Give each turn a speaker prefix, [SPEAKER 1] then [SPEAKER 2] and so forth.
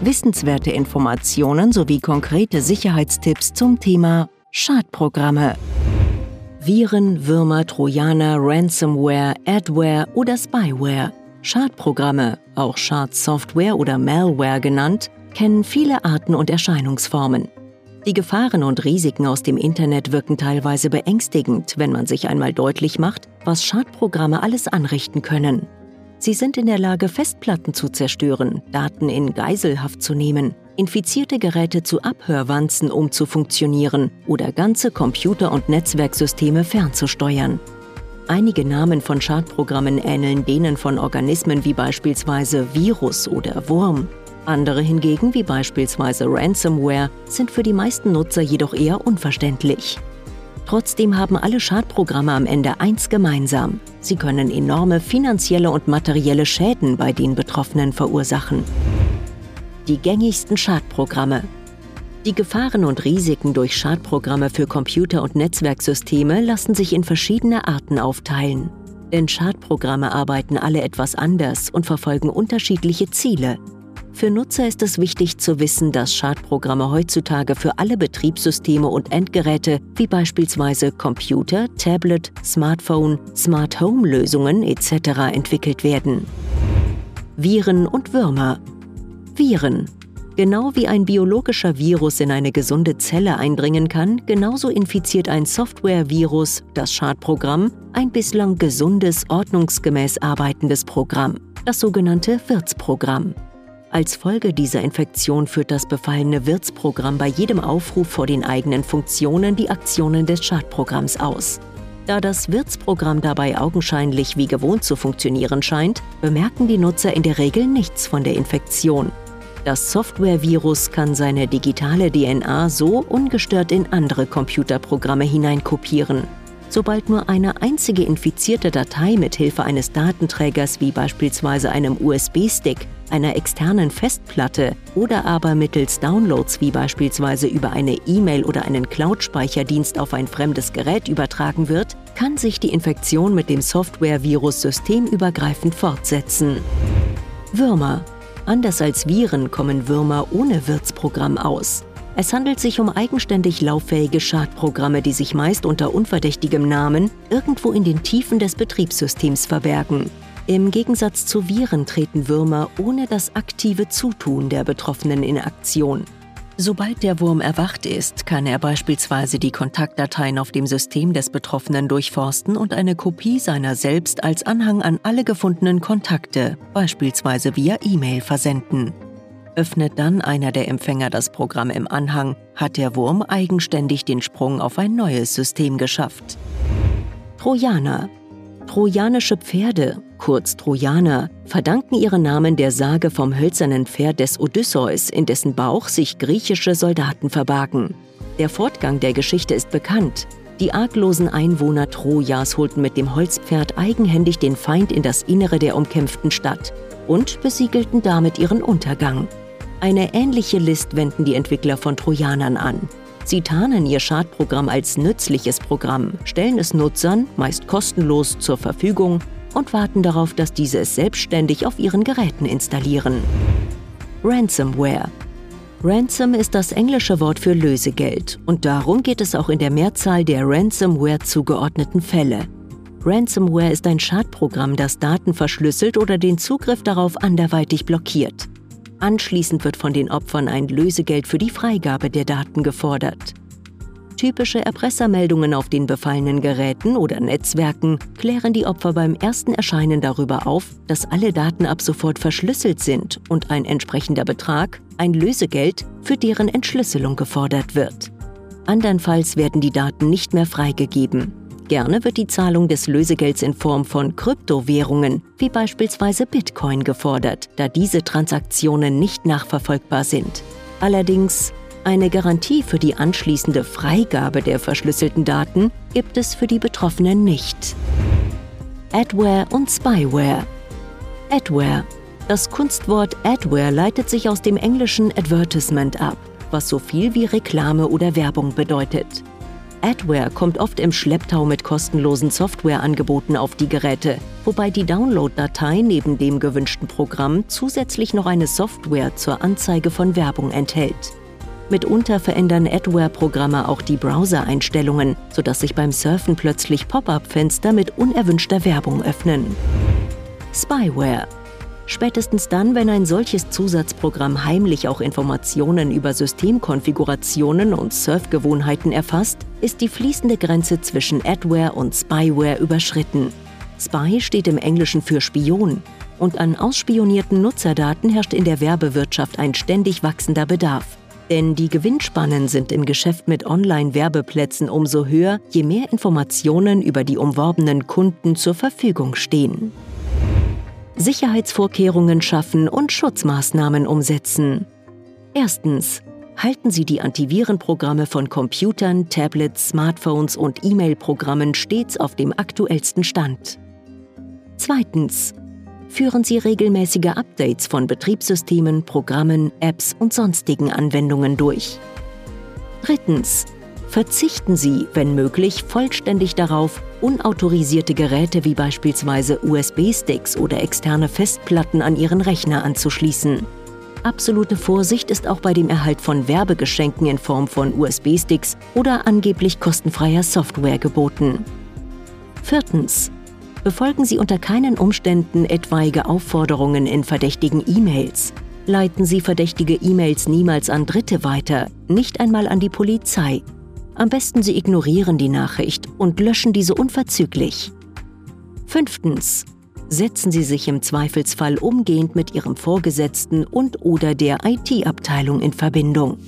[SPEAKER 1] Wissenswerte Informationen sowie konkrete Sicherheitstipps zum Thema Schadprogramme. Viren, Würmer, Trojaner, Ransomware, Adware oder Spyware. Schadprogramme, auch Schadsoftware oder Malware genannt, kennen viele Arten und Erscheinungsformen. Die Gefahren und Risiken aus dem Internet wirken teilweise beängstigend, wenn man sich einmal deutlich macht, was Schadprogramme alles anrichten können. Sie sind in der Lage, Festplatten zu zerstören, Daten in Geiselhaft zu nehmen, infizierte Geräte zu Abhörwanzen umzufunktionieren oder ganze Computer- und Netzwerksysteme fernzusteuern. Einige Namen von Schadprogrammen ähneln denen von Organismen wie beispielsweise Virus oder Wurm. Andere hingegen, wie beispielsweise Ransomware, sind für die meisten Nutzer jedoch eher unverständlich. Trotzdem haben alle Schadprogramme am Ende eins gemeinsam. Sie können enorme finanzielle und materielle Schäden bei den Betroffenen verursachen. Die gängigsten Schadprogramme. Die Gefahren und Risiken durch Schadprogramme für Computer- und Netzwerksysteme lassen sich in verschiedene Arten aufteilen. Denn Schadprogramme arbeiten alle etwas anders und verfolgen unterschiedliche Ziele. Für Nutzer ist es wichtig zu wissen, dass Schadprogramme heutzutage für alle Betriebssysteme und Endgeräte wie beispielsweise Computer, Tablet, Smartphone, Smart Home Lösungen etc. entwickelt werden. Viren und Würmer. Viren. Genau wie ein biologischer Virus in eine gesunde Zelle eindringen kann, genauso infiziert ein Software-Virus, das Schadprogramm, ein bislang gesundes, ordnungsgemäß arbeitendes Programm, das sogenannte Wirtsprogramm. Als Folge dieser Infektion führt das befallene Wirtsprogramm bei jedem Aufruf vor den eigenen Funktionen die Aktionen des Schadprogramms aus. Da das Wirtsprogramm dabei augenscheinlich wie gewohnt zu funktionieren scheint, bemerken die Nutzer in der Regel nichts von der Infektion. Das Software-Virus kann seine digitale DNA so ungestört in andere Computerprogramme hineinkopieren. Sobald nur eine einzige infizierte Datei mit Hilfe eines Datenträgers wie beispielsweise einem USB-Stick einer externen Festplatte oder aber mittels Downloads wie beispielsweise über eine E-Mail oder einen Cloud-Speicherdienst auf ein fremdes Gerät übertragen wird, kann sich die Infektion mit dem Software-Virus systemübergreifend fortsetzen. Würmer. Anders als Viren kommen Würmer ohne Wirtsprogramm aus. Es handelt sich um eigenständig lauffähige Schadprogramme, die sich meist unter unverdächtigem Namen irgendwo in den Tiefen des Betriebssystems verbergen. Im Gegensatz zu Viren treten Würmer ohne das aktive Zutun der Betroffenen in Aktion. Sobald der Wurm erwacht ist, kann er beispielsweise die Kontaktdateien auf dem System des Betroffenen durchforsten und eine Kopie seiner selbst als Anhang an alle gefundenen Kontakte, beispielsweise via E-Mail, versenden. Öffnet dann einer der Empfänger das Programm im Anhang, hat der Wurm eigenständig den Sprung auf ein neues System geschafft. Trojaner Trojanische Pferde, kurz Trojaner, verdanken ihren Namen der Sage vom hölzernen Pferd des Odysseus, in dessen Bauch sich griechische Soldaten verbargen. Der Fortgang der Geschichte ist bekannt. Die arglosen Einwohner Trojas holten mit dem Holzpferd eigenhändig den Feind in das Innere der umkämpften Stadt und besiegelten damit ihren Untergang. Eine ähnliche List wenden die Entwickler von Trojanern an. Sie tarnen ihr Schadprogramm als nützliches Programm, stellen es Nutzern, meist kostenlos, zur Verfügung und warten darauf, dass diese es selbstständig auf ihren Geräten installieren. Ransomware. Ransom ist das englische Wort für Lösegeld und darum geht es auch in der Mehrzahl der Ransomware zugeordneten Fälle. Ransomware ist ein Schadprogramm, das Daten verschlüsselt oder den Zugriff darauf anderweitig blockiert. Anschließend wird von den Opfern ein Lösegeld für die Freigabe der Daten gefordert. Typische Erpressermeldungen auf den befallenen Geräten oder Netzwerken klären die Opfer beim ersten Erscheinen darüber auf, dass alle Daten ab sofort verschlüsselt sind und ein entsprechender Betrag, ein Lösegeld, für deren Entschlüsselung gefordert wird. Andernfalls werden die Daten nicht mehr freigegeben. Gerne wird die Zahlung des Lösegelds in Form von Kryptowährungen, wie beispielsweise Bitcoin, gefordert, da diese Transaktionen nicht nachverfolgbar sind. Allerdings eine Garantie für die anschließende Freigabe der verschlüsselten Daten gibt es für die Betroffenen nicht. Adware und Spyware. Adware. Das Kunstwort Adware leitet sich aus dem englischen Advertisement ab, was so viel wie Reklame oder Werbung bedeutet. Adware kommt oft im Schlepptau mit kostenlosen Softwareangeboten auf die Geräte, wobei die Download-Datei neben dem gewünschten Programm zusätzlich noch eine Software zur Anzeige von Werbung enthält. Mitunter verändern Adware-Programme auch die Browser-Einstellungen, sodass sich beim Surfen plötzlich Pop-up-Fenster mit unerwünschter Werbung öffnen. Spyware Spätestens dann, wenn ein solches Zusatzprogramm heimlich auch Informationen über Systemkonfigurationen und Surfgewohnheiten erfasst, ist die fließende Grenze zwischen Adware und Spyware überschritten. Spy steht im Englischen für Spion und an ausspionierten Nutzerdaten herrscht in der Werbewirtschaft ein ständig wachsender Bedarf. Denn die Gewinnspannen sind im Geschäft mit Online-Werbeplätzen umso höher, je mehr Informationen über die umworbenen Kunden zur Verfügung stehen. Sicherheitsvorkehrungen schaffen und Schutzmaßnahmen umsetzen. Erstens. Halten Sie die Antivirenprogramme von Computern, Tablets, Smartphones und E-Mail-Programmen stets auf dem aktuellsten Stand. Zweitens. Führen Sie regelmäßige Updates von Betriebssystemen, Programmen, Apps und sonstigen Anwendungen durch. Drittens verzichten Sie, wenn möglich, vollständig darauf, unautorisierte Geräte wie beispielsweise USB-Sticks oder externe Festplatten an Ihren Rechner anzuschließen. Absolute Vorsicht ist auch bei dem Erhalt von Werbegeschenken in Form von USB-Sticks oder angeblich kostenfreier Software geboten. Viertens. Befolgen Sie unter keinen Umständen etwaige Aufforderungen in verdächtigen E-Mails. Leiten Sie verdächtige E-Mails niemals an Dritte weiter, nicht einmal an die Polizei am besten Sie ignorieren die Nachricht und löschen diese unverzüglich. Fünftens. Setzen Sie sich im Zweifelsfall umgehend mit Ihrem Vorgesetzten und oder der IT-Abteilung in Verbindung.